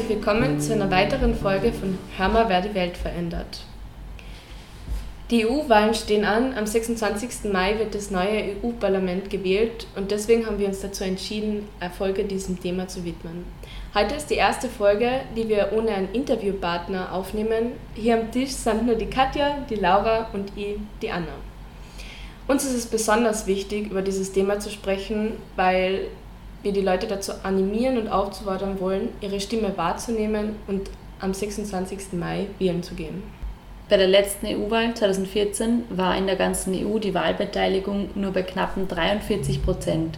herzlich willkommen zu einer weiteren Folge von Hör wer die Welt verändert. Die EU-Wahlen stehen an. Am 26. Mai wird das neue EU-Parlament gewählt und deswegen haben wir uns dazu entschieden, eine Folge diesem Thema zu widmen. Heute ist die erste Folge, die wir ohne einen Interviewpartner aufnehmen. Hier am Tisch sind nur die Katja, die Laura und ich, die Anna. Uns ist es besonders wichtig, über dieses Thema zu sprechen, weil wir die Leute dazu animieren und aufzufordern wollen, ihre Stimme wahrzunehmen und am 26. Mai wählen zu gehen. Bei der letzten EU-Wahl 2014 war in der ganzen EU die Wahlbeteiligung nur bei knappen 43 Prozent.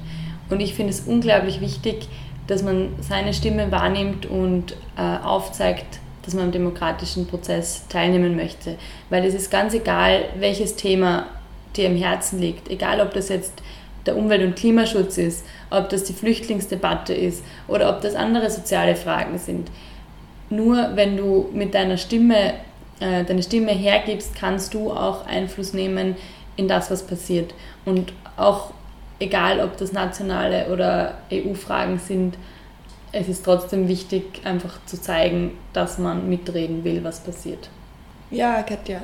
Und ich finde es unglaublich wichtig, dass man seine Stimme wahrnimmt und äh, aufzeigt, dass man am demokratischen Prozess teilnehmen möchte. Weil es ist ganz egal, welches Thema dir im Herzen liegt. Egal, ob das jetzt der Umwelt- und Klimaschutz ist, ob das die Flüchtlingsdebatte ist oder ob das andere soziale Fragen sind. Nur wenn du mit deiner Stimme äh, deine Stimme hergibst, kannst du auch Einfluss nehmen in das, was passiert. Und auch egal, ob das nationale oder EU-Fragen sind, es ist trotzdem wichtig, einfach zu zeigen, dass man mitreden will, was passiert. Ja, Katja,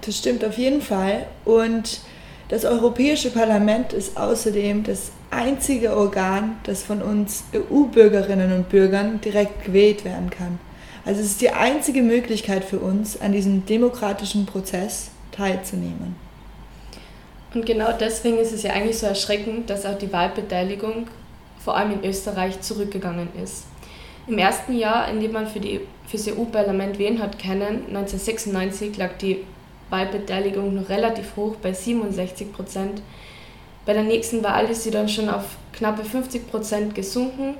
das stimmt auf jeden Fall. Und das Europäische Parlament ist außerdem das einzige Organ, das von uns EU-Bürgerinnen und Bürgern direkt gewählt werden kann. Also es ist die einzige Möglichkeit für uns, an diesem demokratischen Prozess teilzunehmen. Und genau deswegen ist es ja eigentlich so erschreckend, dass auch die Wahlbeteiligung vor allem in Österreich zurückgegangen ist. Im ersten Jahr, in dem man für, die, für das EU-Parlament wählen hat können, 1996, lag die Wahlbeteiligung noch relativ hoch bei 67 Prozent. Bei der nächsten Wahl ist sie dann schon auf knappe 50 Prozent gesunken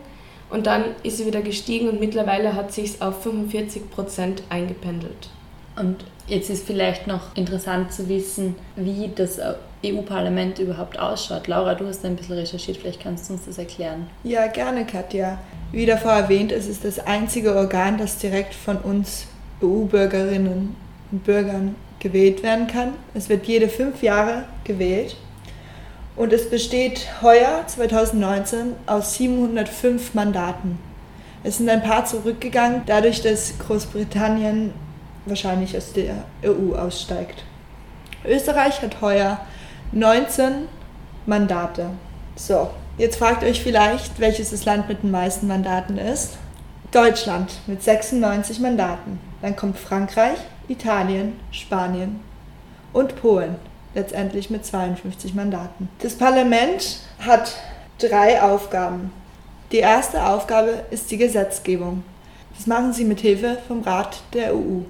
und dann ist sie wieder gestiegen und mittlerweile hat sich auf 45 Prozent eingependelt. Und jetzt ist vielleicht noch interessant zu wissen, wie das EU-Parlament überhaupt ausschaut. Laura, du hast ein bisschen recherchiert, vielleicht kannst du uns das erklären. Ja, gerne, Katja. Wie davor erwähnt, es ist das einzige Organ, das direkt von uns EU-Bürgerinnen und Bürgern gewählt werden kann. Es wird jede fünf Jahre gewählt und es besteht heuer, 2019, aus 705 Mandaten. Es sind ein paar zurückgegangen, dadurch, dass Großbritannien wahrscheinlich aus der EU aussteigt. Österreich hat heuer 19 Mandate. So, jetzt fragt euch vielleicht, welches das Land mit den meisten Mandaten ist. Deutschland mit 96 Mandaten. Dann kommt Frankreich, Italien, Spanien und Polen letztendlich mit 52 Mandaten. Das Parlament hat drei Aufgaben. Die erste Aufgabe ist die Gesetzgebung. Das machen sie mit Hilfe vom Rat der EU.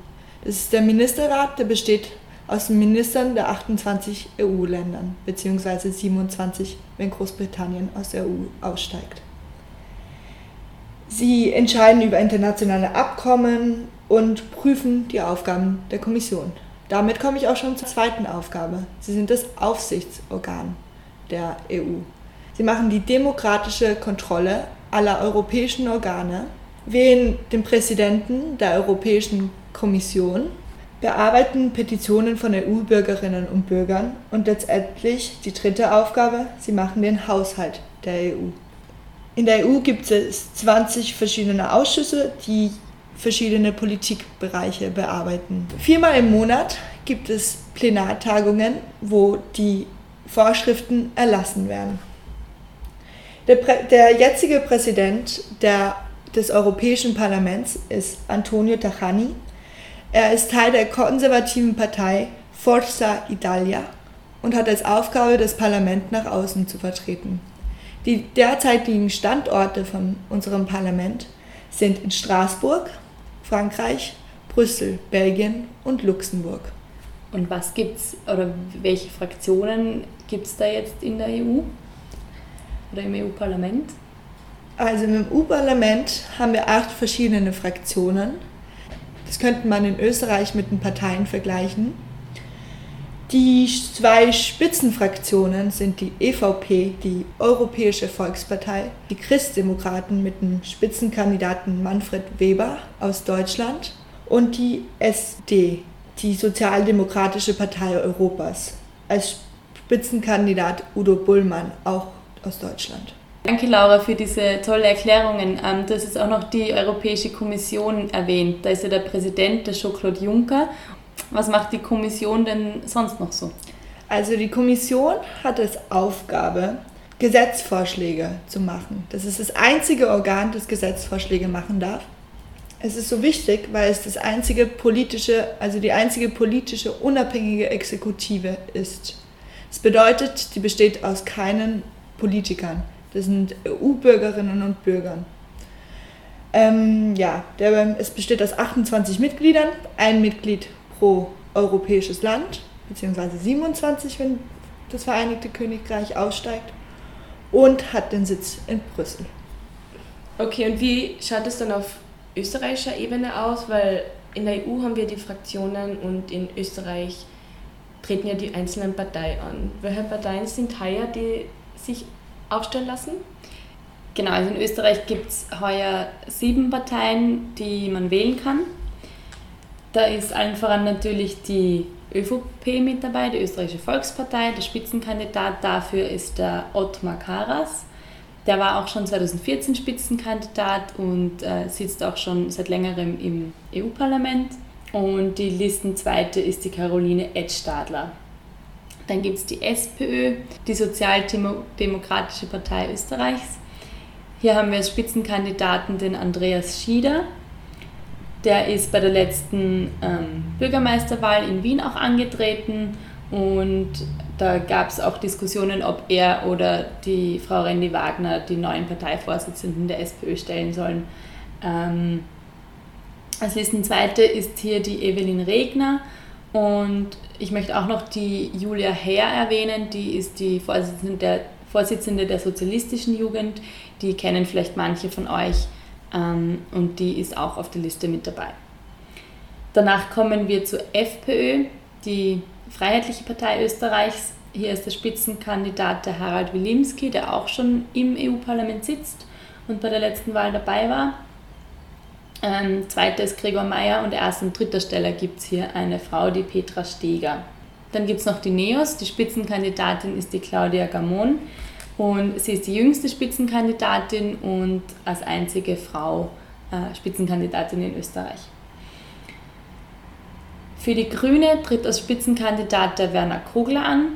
Das ist der Ministerrat, der besteht aus den Ministern der 28 EU-Ländern, beziehungsweise 27, wenn Großbritannien aus der EU aussteigt. Sie entscheiden über internationale Abkommen und prüfen die Aufgaben der Kommission. Damit komme ich auch schon zur zweiten Aufgabe. Sie sind das Aufsichtsorgan der EU. Sie machen die demokratische Kontrolle aller europäischen Organe, wählen den Präsidenten der Europäischen Kommission, bearbeiten Petitionen von EU-Bürgerinnen und Bürgern und letztendlich die dritte Aufgabe, sie machen den Haushalt der EU. In der EU gibt es 20 verschiedene Ausschüsse, die verschiedene Politikbereiche bearbeiten. Viermal im Monat gibt es Plenartagungen, wo die Vorschriften erlassen werden. Der, der jetzige Präsident der, des Europäischen Parlaments ist Antonio Tajani. Er ist Teil der konservativen Partei Forza Italia und hat als Aufgabe, das Parlament nach außen zu vertreten. Die derzeitigen Standorte von unserem Parlament sind in Straßburg, Frankreich, Brüssel, Belgien und Luxemburg. Und was gibt's oder welche Fraktionen gibt es da jetzt in der EU oder im EU-Parlament? Also im EU-Parlament haben wir acht verschiedene Fraktionen. Das könnte man in Österreich mit den Parteien vergleichen. Die zwei Spitzenfraktionen sind die EVP, die Europäische Volkspartei, die Christdemokraten mit dem Spitzenkandidaten Manfred Weber aus Deutschland und die SD, die Sozialdemokratische Partei Europas, als Spitzenkandidat Udo Bullmann, auch aus Deutschland. Danke, Laura, für diese tolle Erklärungen. Ähm, du hast jetzt auch noch die Europäische Kommission erwähnt. Da ist ja der Präsident, der Jean-Claude Juncker. Was macht die Kommission denn sonst noch so? Also die Kommission hat als Aufgabe, Gesetzvorschläge zu machen. Das ist das einzige Organ, das Gesetzvorschläge machen darf. Es ist so wichtig, weil es das einzige politische, also die einzige politische unabhängige Exekutive ist. Das bedeutet, die besteht aus keinen Politikern. Das sind EU-Bürgerinnen und Bürgern. Ähm, ja, der, es besteht aus 28 Mitgliedern, ein Mitglied pro europäisches Land, beziehungsweise 27, wenn das Vereinigte Königreich aussteigt, und hat den Sitz in Brüssel. Okay, und wie schaut es dann auf österreichischer Ebene aus? Weil in der EU haben wir die Fraktionen und in Österreich treten ja die einzelnen Parteien an. Welche Parteien sind heuer, die sich aufstellen lassen? Genau, also in Österreich gibt es heuer sieben Parteien, die man wählen kann. Da ist allen voran natürlich die ÖVP mit dabei, die Österreichische Volkspartei. Der Spitzenkandidat dafür ist der Ottmar Karas. Der war auch schon 2014 Spitzenkandidat und äh, sitzt auch schon seit längerem im EU-Parlament. Und die Listenzweite ist die Caroline Edstadler. Dann gibt es die SPÖ, die Sozialdemokratische Partei Österreichs. Hier haben wir als Spitzenkandidaten den Andreas Schieder. Der ist bei der letzten ähm, Bürgermeisterwahl in Wien auch angetreten und da gab es auch Diskussionen, ob er oder die Frau Randy Wagner die neuen Parteivorsitzenden der SPÖ stellen sollen. Ähm, als Listenzweite ist hier die Evelyn Regner und ich möchte auch noch die Julia Herr erwähnen, die ist die Vorsitzende der, Vorsitzende der Sozialistischen Jugend, die kennen vielleicht manche von euch ähm, und die ist auch auf der Liste mit dabei. Danach kommen wir zur FPÖ, die Freiheitliche Partei Österreichs. Hier ist der Spitzenkandidat der Harald Wilimski, der auch schon im EU-Parlament sitzt und bei der letzten Wahl dabei war. Ähm, zweiter ist Gregor Meyer und erst an dritter Stelle gibt es hier eine Frau, die Petra Steger. Dann gibt es noch die NEOS, die Spitzenkandidatin ist die Claudia Gamon und sie ist die jüngste Spitzenkandidatin und als einzige Frau äh, Spitzenkandidatin in Österreich. Für die Grüne tritt als Spitzenkandidat der Werner Kogler an,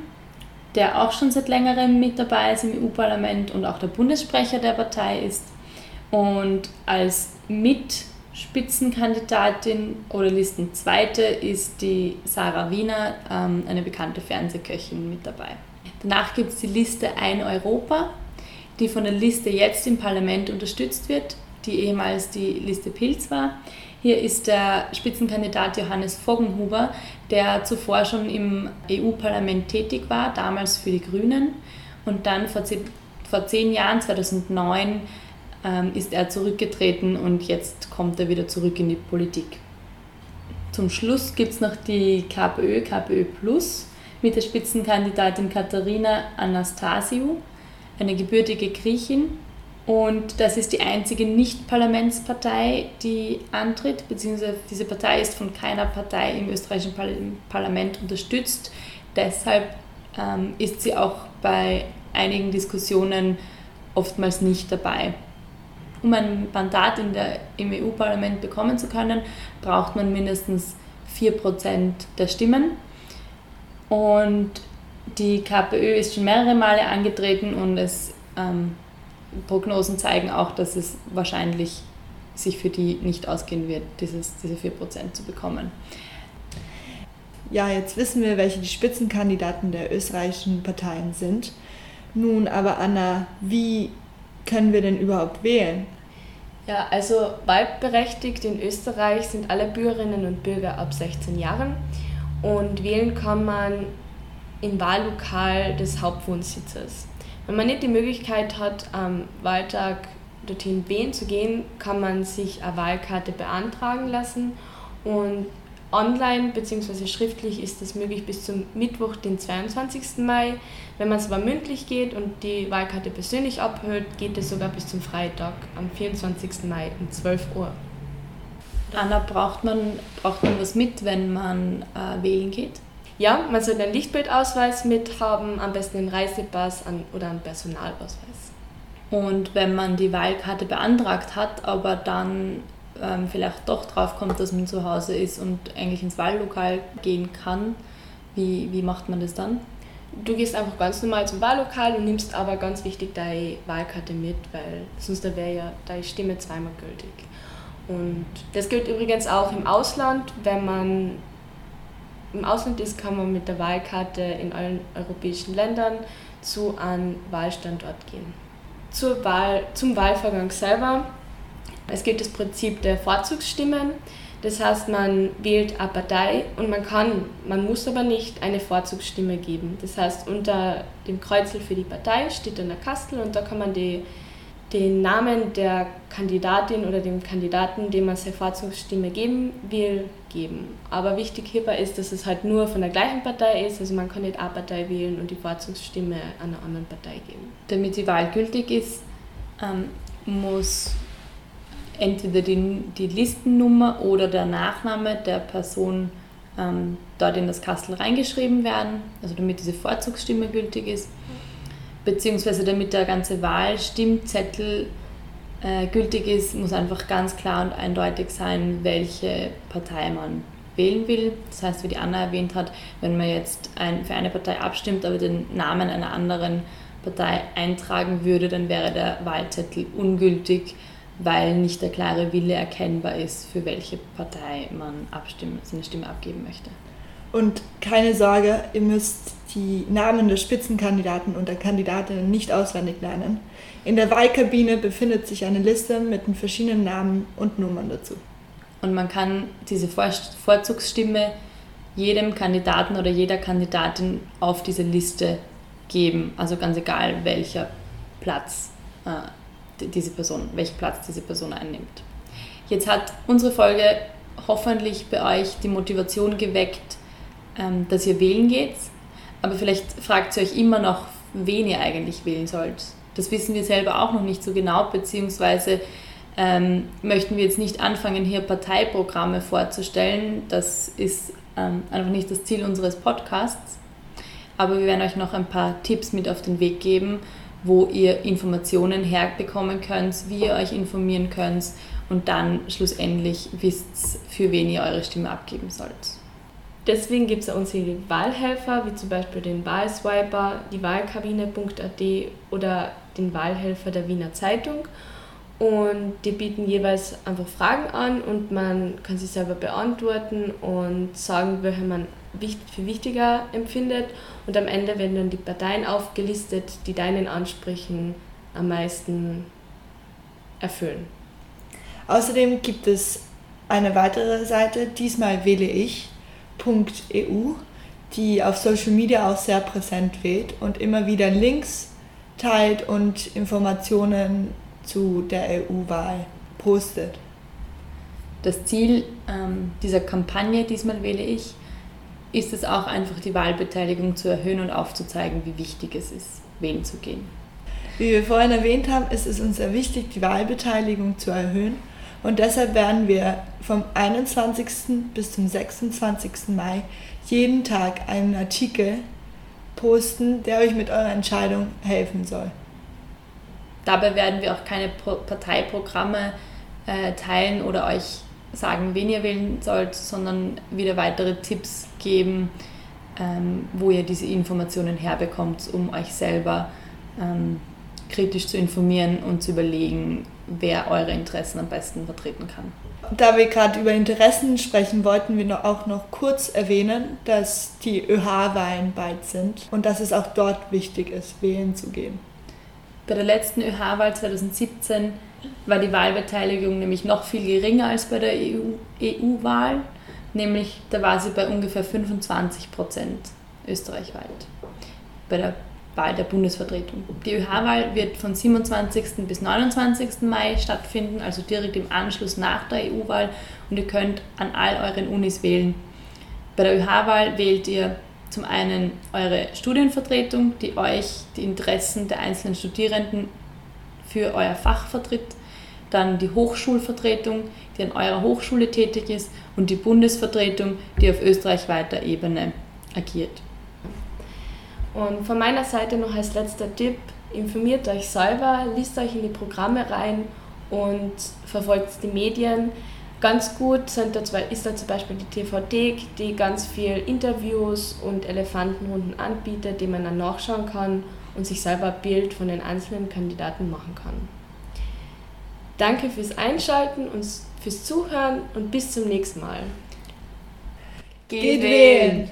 der auch schon seit längerem mit dabei ist im EU-Parlament und auch der Bundessprecher der Partei ist. Und als Mit- Spitzenkandidatin oder Listenzweite ist die Sarah Wiener, ähm, eine bekannte Fernsehköchin, mit dabei. Danach gibt es die Liste Ein Europa, die von der Liste jetzt im Parlament unterstützt wird, die ehemals die Liste Pilz war. Hier ist der Spitzenkandidat Johannes Voggenhuber, der zuvor schon im EU-Parlament tätig war, damals für die Grünen und dann vor zehn, vor zehn Jahren, 2009, ähm, ist er zurückgetreten und jetzt kommt er wieder zurück in die Politik. Zum Schluss gibt es noch die KPÖ, KPÖ Plus mit der Spitzenkandidatin Katharina Anastasiou, eine gebürtige Griechin. Und das ist die einzige Nicht-Parlamentspartei, die antritt, beziehungsweise diese Partei ist von keiner Partei im österreichischen Parlament unterstützt. Deshalb ähm, ist sie auch bei einigen Diskussionen oftmals nicht dabei. Um ein Mandat der, im EU-Parlament bekommen zu können, braucht man mindestens 4% der Stimmen. Und die KPÖ ist schon mehrere Male angetreten und es, ähm, Prognosen zeigen auch, dass es wahrscheinlich sich für die nicht ausgehen wird, dieses, diese 4% zu bekommen. Ja, jetzt wissen wir, welche die Spitzenkandidaten der österreichischen Parteien sind. Nun aber, Anna, wie können wir denn überhaupt wählen? Ja, also wahlberechtigt in Österreich sind alle Bürgerinnen und Bürger ab 16 Jahren und wählen kann man im Wahllokal des Hauptwohnsitzes. Wenn man nicht die Möglichkeit hat, am Wahltag dorthin wählen zu gehen, kann man sich eine Wahlkarte beantragen lassen und online bzw. schriftlich ist das möglich bis zum Mittwoch, den 22. Mai. Wenn man es aber mündlich geht und die Wahlkarte persönlich abhört, geht es sogar bis zum Freitag am 24. Mai um 12 Uhr. Anna, braucht man, braucht man was mit, wenn man äh, wählen geht? Ja, man sollte einen Lichtbildausweis mit haben, am besten einen Reisepass oder einen Personalausweis. Und wenn man die Wahlkarte beantragt hat, aber dann ähm, vielleicht doch drauf kommt, dass man zu Hause ist und eigentlich ins Wahllokal gehen kann, wie, wie macht man das dann? Du gehst einfach ganz normal zum Wahllokal und nimmst aber ganz wichtig deine Wahlkarte mit, weil sonst wäre ja deine Stimme zweimal gültig. Und das gilt übrigens auch im Ausland. Wenn man im Ausland ist, kann man mit der Wahlkarte in allen europäischen Ländern zu einem Wahlstandort gehen. Zur Wahl, zum Wahlvorgang selber. Es gilt das Prinzip der Vorzugsstimmen. Das heißt, man wählt eine Partei und man kann, man muss aber nicht eine Vorzugsstimme geben. Das heißt, unter dem Kreuzel für die Partei steht dann der Kastel und da kann man die, den Namen der Kandidatin oder dem Kandidaten, dem man seine Vorzugsstimme geben will, geben. Aber wichtig hierbei ist, dass es halt nur von der gleichen Partei ist, also man kann nicht eine Partei wählen und die Vorzugsstimme einer anderen Partei geben. Damit die Wahl gültig ist, ähm, muss entweder die, die Listennummer oder der Nachname der Person ähm, dort in das Kastel reingeschrieben werden, also damit diese Vorzugsstimme gültig ist, beziehungsweise damit der ganze Wahlstimmzettel äh, gültig ist, muss einfach ganz klar und eindeutig sein, welche Partei man wählen will. Das heißt, wie die Anna erwähnt hat, wenn man jetzt ein, für eine Partei abstimmt, aber den Namen einer anderen Partei eintragen würde, dann wäre der Wahlzettel ungültig weil nicht der klare Wille erkennbar ist, für welche Partei man abstimmen, seine Stimme abgeben möchte. Und keine Sorge, ihr müsst die Namen der Spitzenkandidaten und der Kandidatinnen nicht auswendig lernen. In der Wahlkabine befindet sich eine Liste mit den verschiedenen Namen und Nummern dazu. Und man kann diese Vorzugsstimme jedem Kandidaten oder jeder Kandidatin auf diese Liste geben, also ganz egal welcher Platz äh, diese Person, welchen Platz diese Person einnimmt. Jetzt hat unsere Folge hoffentlich bei euch die Motivation geweckt, ähm, dass ihr wählen geht. Aber vielleicht fragt ihr euch immer noch, wen ihr eigentlich wählen sollt. Das wissen wir selber auch noch nicht so genau, beziehungsweise ähm, möchten wir jetzt nicht anfangen, hier Parteiprogramme vorzustellen. Das ist ähm, einfach nicht das Ziel unseres Podcasts. Aber wir werden euch noch ein paar Tipps mit auf den Weg geben, wo ihr Informationen herbekommen könnt, wie ihr euch informieren könnt und dann schlussendlich wisst, für wen ihr eure Stimme abgeben sollt. Deswegen gibt es unzählige Wahlhelfer, wie zum Beispiel den Wahlswiper, die Wahlkabine.at oder den Wahlhelfer der Wiener Zeitung. Und die bieten jeweils einfach Fragen an und man kann sie selber beantworten und sagen, welche man für wichtiger empfindet. Und am Ende werden dann die Parteien aufgelistet, die deinen Ansprüchen am meisten erfüllen. Außerdem gibt es eine weitere Seite, diesmal wähle ich, .eu, die auf Social Media auch sehr präsent wird und immer wieder Links teilt und Informationen zu der EU-Wahl postet. Das Ziel ähm, dieser Kampagne, diesmal wähle ich, ist es auch einfach die Wahlbeteiligung zu erhöhen und aufzuzeigen, wie wichtig es ist, wählen zu gehen. Wie wir vorhin erwähnt haben, ist es uns sehr wichtig, die Wahlbeteiligung zu erhöhen. Und deshalb werden wir vom 21. bis zum 26. Mai jeden Tag einen Artikel posten, der euch mit eurer Entscheidung helfen soll. Dabei werden wir auch keine Parteiprogramme äh, teilen oder euch sagen, wen ihr wählen sollt, sondern wieder weitere Tipps geben, ähm, wo ihr diese Informationen herbekommt, um euch selber ähm, kritisch zu informieren und zu überlegen, wer eure Interessen am besten vertreten kann. Da wir gerade über Interessen sprechen, wollten wir auch noch kurz erwähnen, dass die ÖH-Wahlen bald sind und dass es auch dort wichtig ist, wählen zu gehen. Bei der letzten ÖH-Wahl 2017 war die Wahlbeteiligung nämlich noch viel geringer als bei der EU-Wahl, EU nämlich da war sie bei ungefähr 25 Prozent österreichweit bei der Wahl der Bundesvertretung. Die ÖH-Wahl wird von 27. bis 29. Mai stattfinden, also direkt im Anschluss nach der EU-Wahl und ihr könnt an all euren Unis wählen. Bei der ÖH-Wahl wählt ihr zum einen eure Studienvertretung, die euch die Interessen der einzelnen Studierenden für euer Fach vertritt, dann die Hochschulvertretung, die an eurer Hochschule tätig ist und die Bundesvertretung, die auf österreichweiter Ebene agiert. Und von meiner Seite noch als letzter Tipp, informiert euch selber, liest euch in die Programme rein und verfolgt die Medien. Ganz gut sind da zwei, ist da zum Beispiel die TVD, die ganz viel Interviews und Elefantenrunden anbietet, die man dann nachschauen kann und sich selber ein Bild von den einzelnen Kandidaten machen kann. Danke fürs Einschalten und fürs Zuhören und bis zum nächsten Mal. Geht wählen!